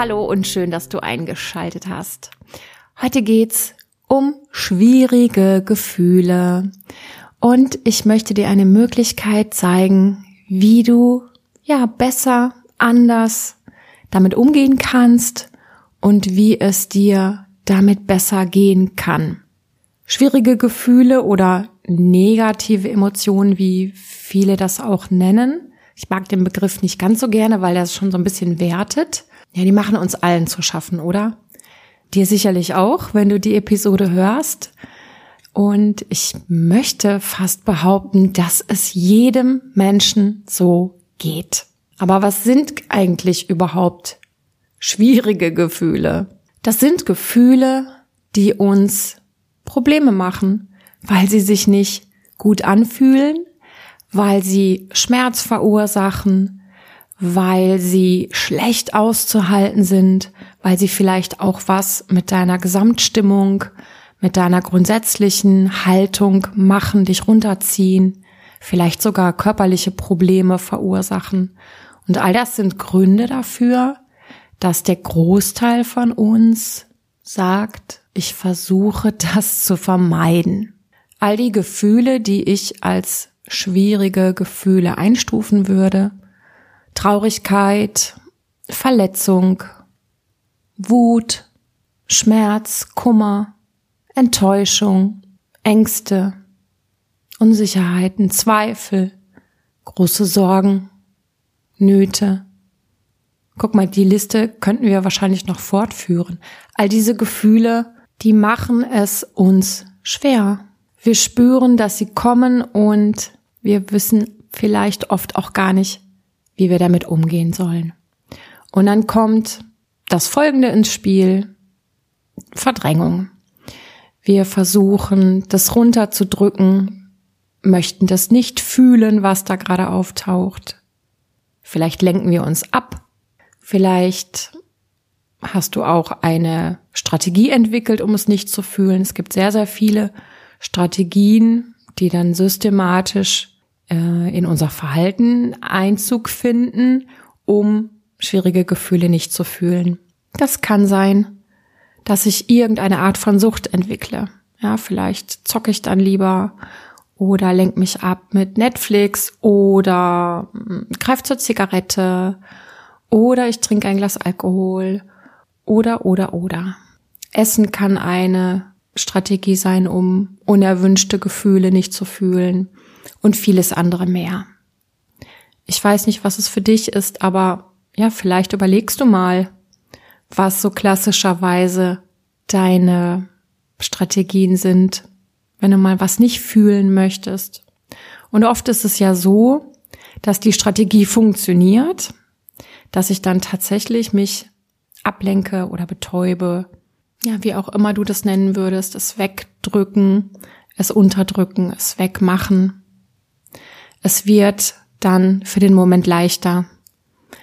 Hallo und schön, dass du eingeschaltet hast. Heute geht's um schwierige Gefühle und ich möchte dir eine Möglichkeit zeigen, wie du ja besser, anders damit umgehen kannst und wie es dir damit besser gehen kann. Schwierige Gefühle oder negative Emotionen, wie viele das auch nennen. Ich mag den Begriff nicht ganz so gerne, weil er es schon so ein bisschen wertet. Ja, die machen uns allen zu schaffen, oder? Dir sicherlich auch, wenn du die Episode hörst. Und ich möchte fast behaupten, dass es jedem Menschen so geht. Aber was sind eigentlich überhaupt schwierige Gefühle? Das sind Gefühle, die uns Probleme machen, weil sie sich nicht gut anfühlen, weil sie Schmerz verursachen, weil sie schlecht auszuhalten sind, weil sie vielleicht auch was mit deiner Gesamtstimmung, mit deiner grundsätzlichen Haltung machen, dich runterziehen, vielleicht sogar körperliche Probleme verursachen. Und all das sind Gründe dafür, dass der Großteil von uns sagt, ich versuche das zu vermeiden. All die Gefühle, die ich als schwierige Gefühle einstufen würde, Traurigkeit, Verletzung, Wut, Schmerz, Kummer, Enttäuschung, Ängste, Unsicherheiten, Zweifel, große Sorgen, Nöte. Guck mal, die Liste könnten wir wahrscheinlich noch fortführen. All diese Gefühle, die machen es uns schwer. Wir spüren, dass sie kommen und wir wissen vielleicht oft auch gar nicht, wie wir damit umgehen sollen. Und dann kommt das Folgende ins Spiel. Verdrängung. Wir versuchen, das runterzudrücken, möchten das nicht fühlen, was da gerade auftaucht. Vielleicht lenken wir uns ab. Vielleicht hast du auch eine Strategie entwickelt, um es nicht zu fühlen. Es gibt sehr, sehr viele Strategien, die dann systematisch äh, in unser Verhalten Einzug finden, um schwierige Gefühle nicht zu fühlen. Das kann sein, dass ich irgendeine Art von Sucht entwickle. Ja, vielleicht zocke ich dann lieber oder lenk mich ab mit Netflix oder hm, greif zur Zigarette oder ich trinke ein Glas Alkohol oder oder oder. Essen kann eine Strategie sein, um unerwünschte Gefühle nicht zu fühlen und vieles andere mehr. Ich weiß nicht, was es für dich ist, aber ja, vielleicht überlegst du mal, was so klassischerweise deine Strategien sind, wenn du mal was nicht fühlen möchtest. Und oft ist es ja so, dass die Strategie funktioniert, dass ich dann tatsächlich mich ablenke oder betäube, ja, wie auch immer du das nennen würdest, es wegdrücken, es unterdrücken, es wegmachen. Es wird dann für den Moment leichter.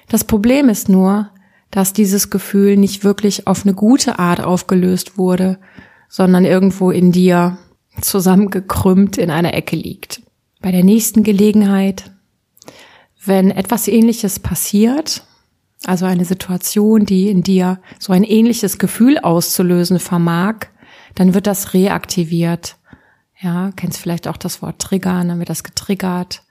Das Problem ist nur, dass dieses Gefühl nicht wirklich auf eine gute Art aufgelöst wurde, sondern irgendwo in dir zusammengekrümmt in einer Ecke liegt. Bei der nächsten Gelegenheit, wenn etwas ähnliches passiert, also eine Situation, die in dir so ein ähnliches Gefühl auszulösen vermag, dann wird das reaktiviert. Ja, kennst vielleicht auch das Wort triggern, dann wird das getriggert.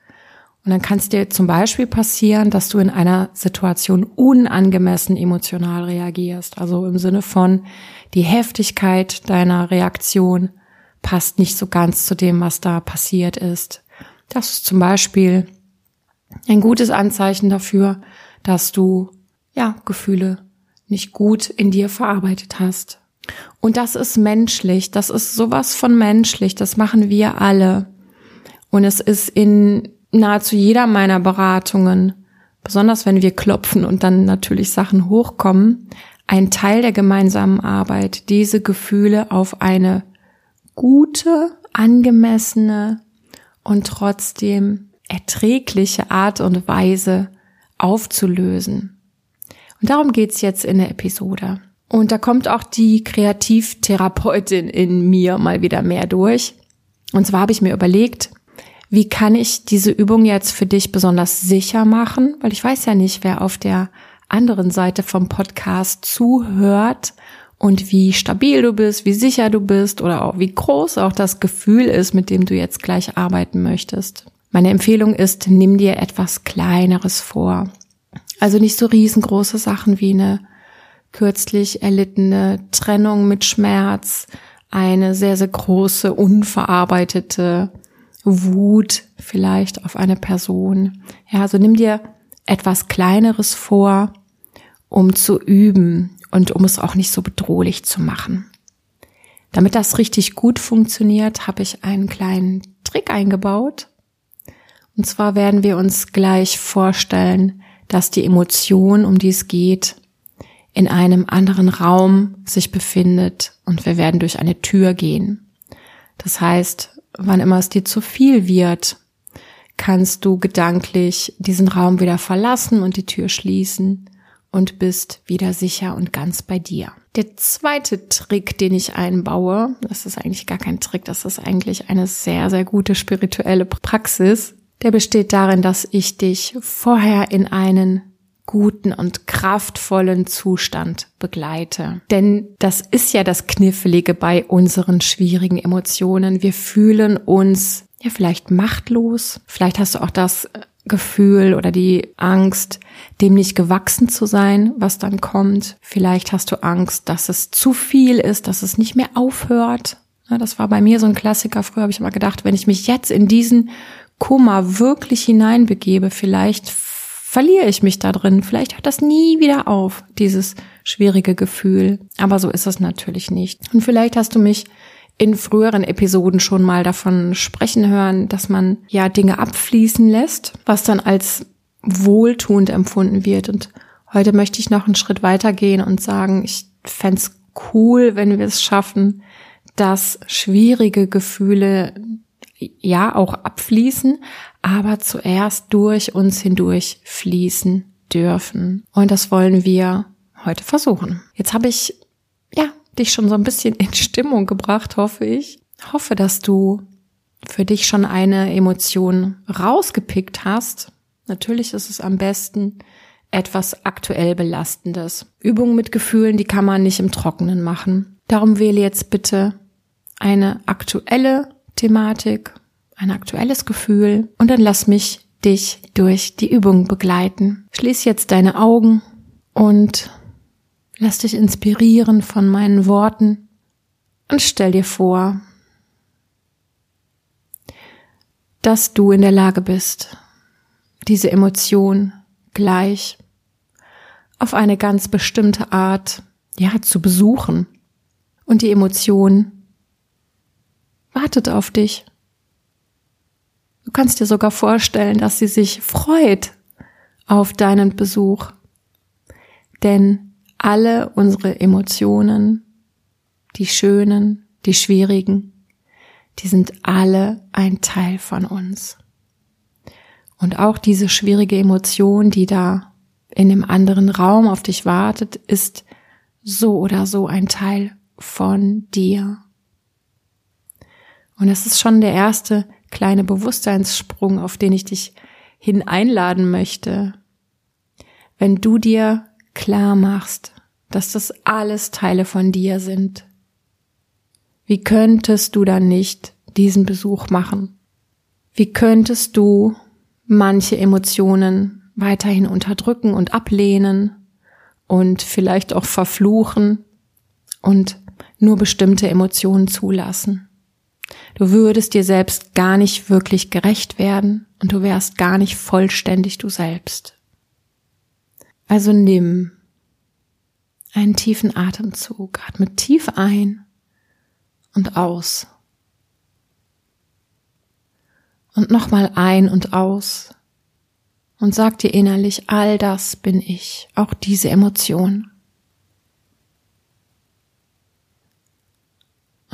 Und dann kann es dir zum Beispiel passieren, dass du in einer Situation unangemessen emotional reagierst. Also im Sinne von, die Heftigkeit deiner Reaktion passt nicht so ganz zu dem, was da passiert ist. Das ist zum Beispiel ein gutes Anzeichen dafür, dass du, ja, Gefühle nicht gut in dir verarbeitet hast. Und das ist menschlich, das ist sowas von menschlich, das machen wir alle. Und es ist in nahezu jeder meiner Beratungen, besonders wenn wir klopfen und dann natürlich Sachen hochkommen, ein Teil der gemeinsamen Arbeit, diese Gefühle auf eine gute, angemessene und trotzdem erträgliche Art und Weise aufzulösen. Und darum geht's jetzt in der Episode. Und da kommt auch die Kreativtherapeutin in mir mal wieder mehr durch. Und zwar habe ich mir überlegt, wie kann ich diese Übung jetzt für dich besonders sicher machen? Weil ich weiß ja nicht, wer auf der anderen Seite vom Podcast zuhört und wie stabil du bist, wie sicher du bist oder auch wie groß auch das Gefühl ist, mit dem du jetzt gleich arbeiten möchtest. Meine Empfehlung ist, nimm dir etwas Kleineres vor. Also nicht so riesengroße Sachen wie eine kürzlich erlittene Trennung mit Schmerz, eine sehr, sehr große, unverarbeitete Wut vielleicht auf eine Person. Ja, also nimm dir etwas Kleineres vor, um zu üben und um es auch nicht so bedrohlich zu machen. Damit das richtig gut funktioniert, habe ich einen kleinen Trick eingebaut. Und zwar werden wir uns gleich vorstellen, dass die Emotion, um die es geht, in einem anderen Raum sich befindet und wir werden durch eine Tür gehen. Das heißt, wann immer es dir zu viel wird, kannst du gedanklich diesen Raum wieder verlassen und die Tür schließen und bist wieder sicher und ganz bei dir. Der zweite Trick, den ich einbaue, das ist eigentlich gar kein Trick, das ist eigentlich eine sehr, sehr gute spirituelle Praxis, der besteht darin, dass ich dich vorher in einen guten und kraftvollen Zustand begleite. Denn das ist ja das Knifflige bei unseren schwierigen Emotionen. Wir fühlen uns ja vielleicht machtlos. Vielleicht hast du auch das Gefühl oder die Angst, dem nicht gewachsen zu sein, was dann kommt. Vielleicht hast du Angst, dass es zu viel ist, dass es nicht mehr aufhört. Das war bei mir so ein Klassiker. Früher habe ich immer gedacht, wenn ich mich jetzt in diesen Kummer wirklich hineinbegebe, vielleicht verliere ich mich da drin. Vielleicht hört das nie wieder auf, dieses schwierige Gefühl. Aber so ist es natürlich nicht. Und vielleicht hast du mich in früheren Episoden schon mal davon sprechen hören, dass man ja Dinge abfließen lässt, was dann als wohltuend empfunden wird. Und heute möchte ich noch einen Schritt weiter gehen und sagen, ich fände cool, wenn wir es schaffen, dass schwierige Gefühle ja auch abfließen, aber zuerst durch uns hindurch fließen dürfen. Und das wollen wir heute versuchen. Jetzt habe ich ja dich schon so ein bisschen in Stimmung gebracht, hoffe ich. Hoffe, dass du für dich schon eine Emotion rausgepickt hast. Natürlich ist es am besten etwas aktuell belastendes. Übungen mit Gefühlen, die kann man nicht im Trockenen machen. Darum wähle jetzt bitte eine aktuelle Thematik, ein aktuelles Gefühl und dann lass mich dich durch die Übung begleiten. Schließ jetzt deine Augen und lass dich inspirieren von meinen Worten und stell dir vor, dass du in der Lage bist, diese Emotion gleich auf eine ganz bestimmte Art, ja, zu besuchen. Und die Emotion wartet auf dich. Du kannst dir sogar vorstellen, dass sie sich freut auf deinen Besuch. Denn alle unsere Emotionen, die schönen, die schwierigen, die sind alle ein Teil von uns. Und auch diese schwierige Emotion, die da in dem anderen Raum auf dich wartet, ist so oder so ein Teil von dir. Und es ist schon der erste kleine Bewusstseinssprung, auf den ich dich hin einladen möchte. Wenn du dir klar machst, dass das alles Teile von dir sind, wie könntest du dann nicht diesen Besuch machen? Wie könntest du manche Emotionen weiterhin unterdrücken und ablehnen und vielleicht auch verfluchen und nur bestimmte Emotionen zulassen? Du würdest dir selbst gar nicht wirklich gerecht werden und du wärst gar nicht vollständig du selbst. Also nimm einen tiefen Atemzug, atme tief ein und aus. Und nochmal ein und aus und sag dir innerlich, all das bin ich, auch diese Emotion.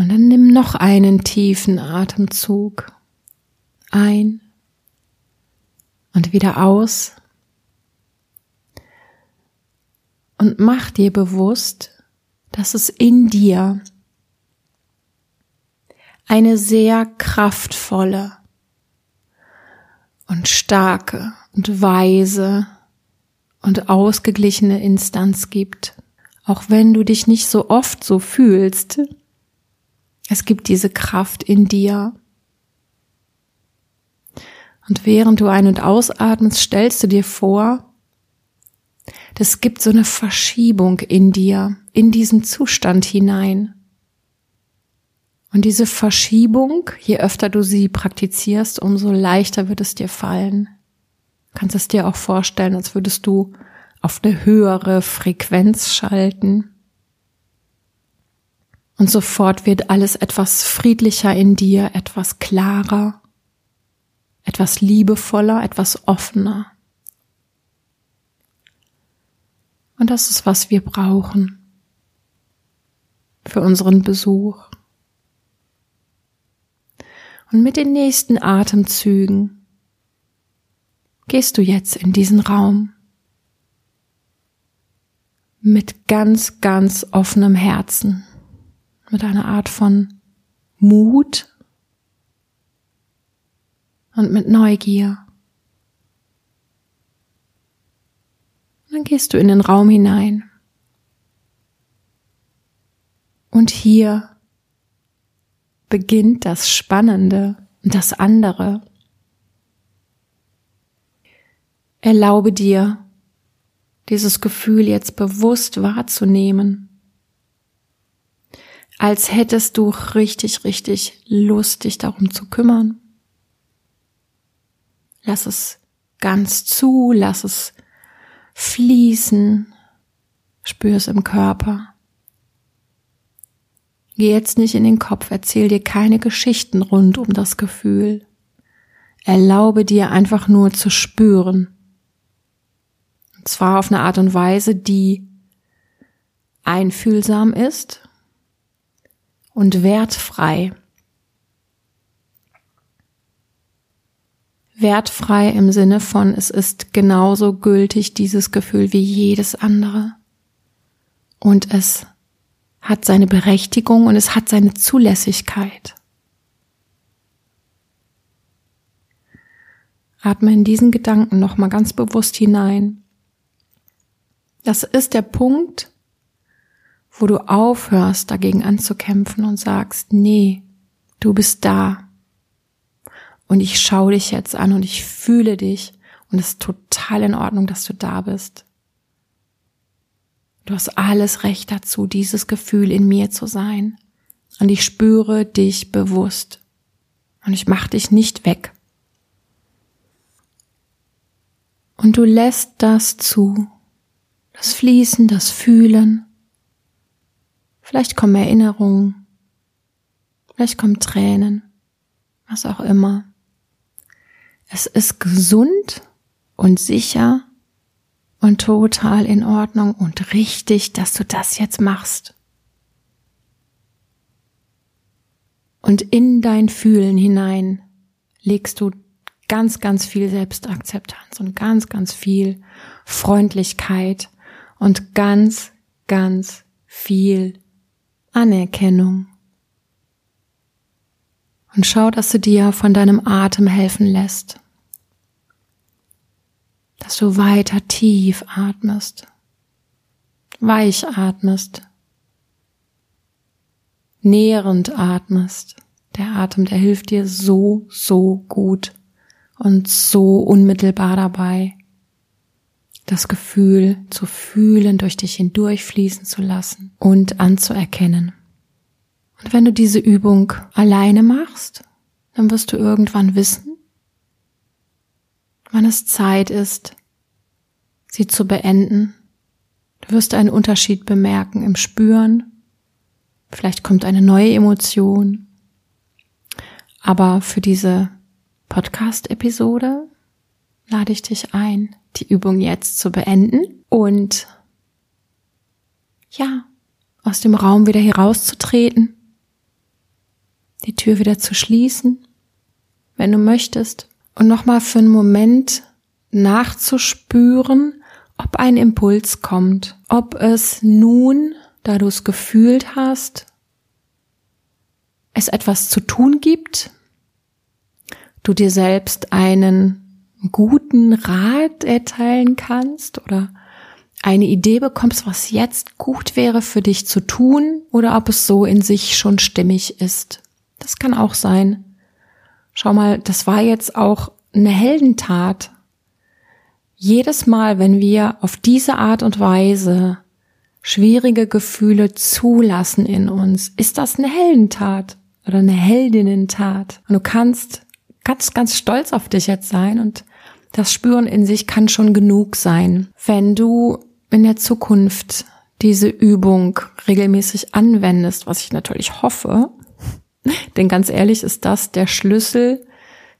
Und dann nimm noch einen tiefen Atemzug ein und wieder aus. Und mach dir bewusst, dass es in dir eine sehr kraftvolle und starke und weise und ausgeglichene Instanz gibt. Auch wenn du dich nicht so oft so fühlst, es gibt diese Kraft in dir. Und während du ein- und ausatmest, stellst du dir vor, das gibt so eine Verschiebung in dir, in diesen Zustand hinein. Und diese Verschiebung, je öfter du sie praktizierst, umso leichter wird es dir fallen. Du kannst es dir auch vorstellen, als würdest du auf eine höhere Frequenz schalten. Und sofort wird alles etwas friedlicher in dir, etwas klarer, etwas liebevoller, etwas offener. Und das ist, was wir brauchen für unseren Besuch. Und mit den nächsten Atemzügen gehst du jetzt in diesen Raum mit ganz, ganz offenem Herzen, mit einer Art von Mut und mit Neugier. dann gehst du in den Raum hinein. Und hier beginnt das Spannende und das andere. Erlaube dir, dieses Gefühl jetzt bewusst wahrzunehmen, als hättest du richtig, richtig Lust, dich darum zu kümmern. Lass es ganz zu, lass es fließen, spür es im Körper. Geh jetzt nicht in den Kopf, erzähl dir keine Geschichten rund um das Gefühl. Erlaube dir einfach nur zu spüren. Und zwar auf eine Art und Weise, die einfühlsam ist und wertfrei. Wertfrei im Sinne von, es ist genauso gültig, dieses Gefühl, wie jedes andere. Und es hat seine Berechtigung und es hat seine Zulässigkeit. Atme in diesen Gedanken nochmal ganz bewusst hinein. Das ist der Punkt, wo du aufhörst, dagegen anzukämpfen und sagst, nee, du bist da. Und ich schaue dich jetzt an und ich fühle dich und es ist total in Ordnung, dass du da bist. Du hast alles Recht dazu, dieses Gefühl in mir zu sein. Und ich spüre dich bewusst. Und ich mach dich nicht weg. Und du lässt das zu. Das Fließen, das Fühlen. Vielleicht kommen Erinnerungen. Vielleicht kommen Tränen. Was auch immer. Es ist gesund und sicher und total in Ordnung und richtig, dass du das jetzt machst. Und in dein Fühlen hinein legst du ganz, ganz viel Selbstakzeptanz und ganz, ganz viel Freundlichkeit und ganz, ganz viel Anerkennung. Und schau, dass du dir von deinem Atem helfen lässt dass du weiter tief atmest, weich atmest, nährend atmest. Der Atem, der hilft dir so, so gut und so unmittelbar dabei, das Gefühl zu fühlen, durch dich hindurchfließen zu lassen und anzuerkennen. Und wenn du diese Übung alleine machst, dann wirst du irgendwann wissen, wann es Zeit ist, sie zu beenden. Du wirst einen Unterschied bemerken im Spüren. Vielleicht kommt eine neue Emotion. Aber für diese Podcast-Episode lade ich dich ein, die Übung jetzt zu beenden und ja, aus dem Raum wieder herauszutreten, die Tür wieder zu schließen, wenn du möchtest, und nochmal für einen Moment nachzuspüren, ob ein Impuls kommt, ob es nun, da du es gefühlt hast, es etwas zu tun gibt, du dir selbst einen guten Rat erteilen kannst oder eine Idee bekommst, was jetzt gut wäre für dich zu tun oder ob es so in sich schon stimmig ist. Das kann auch sein. Schau mal, das war jetzt auch eine Heldentat. Jedes Mal, wenn wir auf diese Art und Weise schwierige Gefühle zulassen in uns, ist das eine Heldentat oder eine Heldinnentat. Und du kannst ganz, ganz stolz auf dich jetzt sein und das Spüren in sich kann schon genug sein. Wenn du in der Zukunft diese Übung regelmäßig anwendest, was ich natürlich hoffe, denn ganz ehrlich ist das der Schlüssel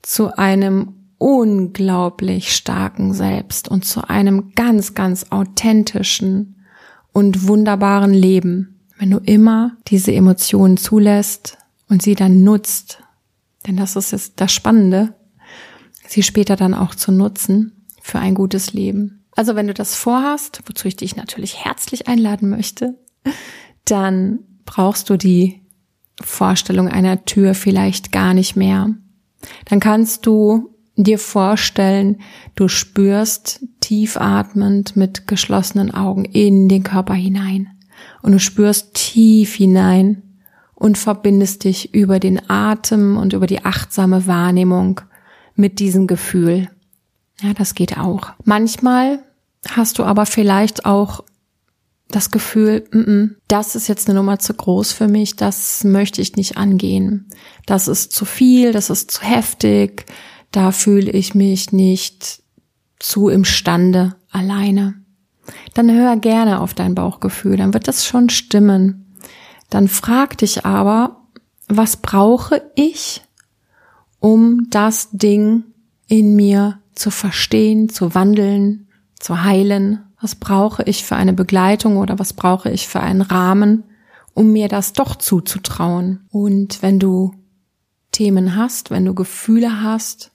zu einem unglaublich starken Selbst und zu einem ganz, ganz authentischen und wunderbaren Leben, wenn du immer diese Emotionen zulässt und sie dann nutzt. Denn das ist jetzt das Spannende, sie später dann auch zu nutzen für ein gutes Leben. Also wenn du das vorhast, wozu ich dich natürlich herzlich einladen möchte, dann brauchst du die Vorstellung einer Tür vielleicht gar nicht mehr. Dann kannst du dir vorstellen, du spürst tief atmend mit geschlossenen Augen in den Körper hinein und du spürst tief hinein und verbindest dich über den Atem und über die achtsame Wahrnehmung mit diesem Gefühl. Ja, das geht auch. Manchmal hast du aber vielleicht auch das Gefühl, mm -mm, das ist jetzt eine Nummer zu groß für mich, das möchte ich nicht angehen. Das ist zu viel, das ist zu heftig, da fühle ich mich nicht zu imstande alleine. Dann hör gerne auf dein Bauchgefühl, dann wird das schon stimmen. Dann frag dich aber, was brauche ich, um das Ding in mir zu verstehen, zu wandeln, zu heilen? Was brauche ich für eine Begleitung oder was brauche ich für einen Rahmen, um mir das doch zuzutrauen? Und wenn du Themen hast, wenn du Gefühle hast,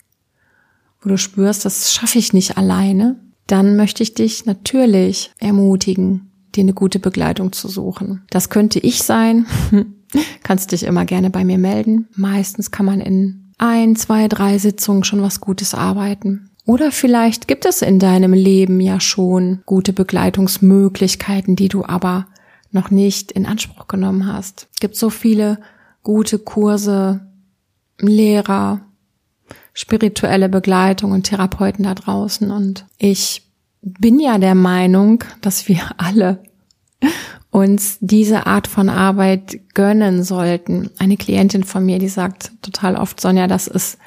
wo du spürst, das schaffe ich nicht alleine, dann möchte ich dich natürlich ermutigen, dir eine gute Begleitung zu suchen. Das könnte ich sein. Kannst dich immer gerne bei mir melden. Meistens kann man in ein, zwei, drei Sitzungen schon was Gutes arbeiten. Oder vielleicht gibt es in deinem Leben ja schon gute Begleitungsmöglichkeiten, die du aber noch nicht in Anspruch genommen hast. Es gibt so viele gute Kurse, Lehrer, spirituelle Begleitung und Therapeuten da draußen. Und ich bin ja der Meinung, dass wir alle uns diese Art von Arbeit gönnen sollten. Eine Klientin von mir, die sagt total oft, Sonja, das ist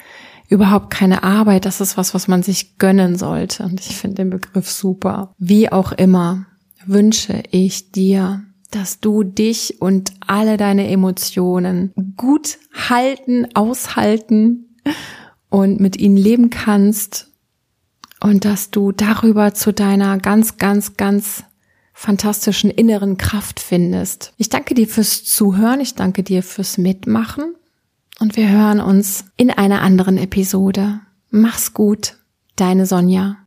überhaupt keine Arbeit, das ist was, was man sich gönnen sollte. Und ich finde den Begriff super. Wie auch immer wünsche ich dir, dass du dich und alle deine Emotionen gut halten, aushalten und mit ihnen leben kannst und dass du darüber zu deiner ganz, ganz, ganz fantastischen inneren Kraft findest. Ich danke dir fürs Zuhören, ich danke dir fürs Mitmachen und wir hören uns in einer anderen Episode. Mach's gut, deine Sonja.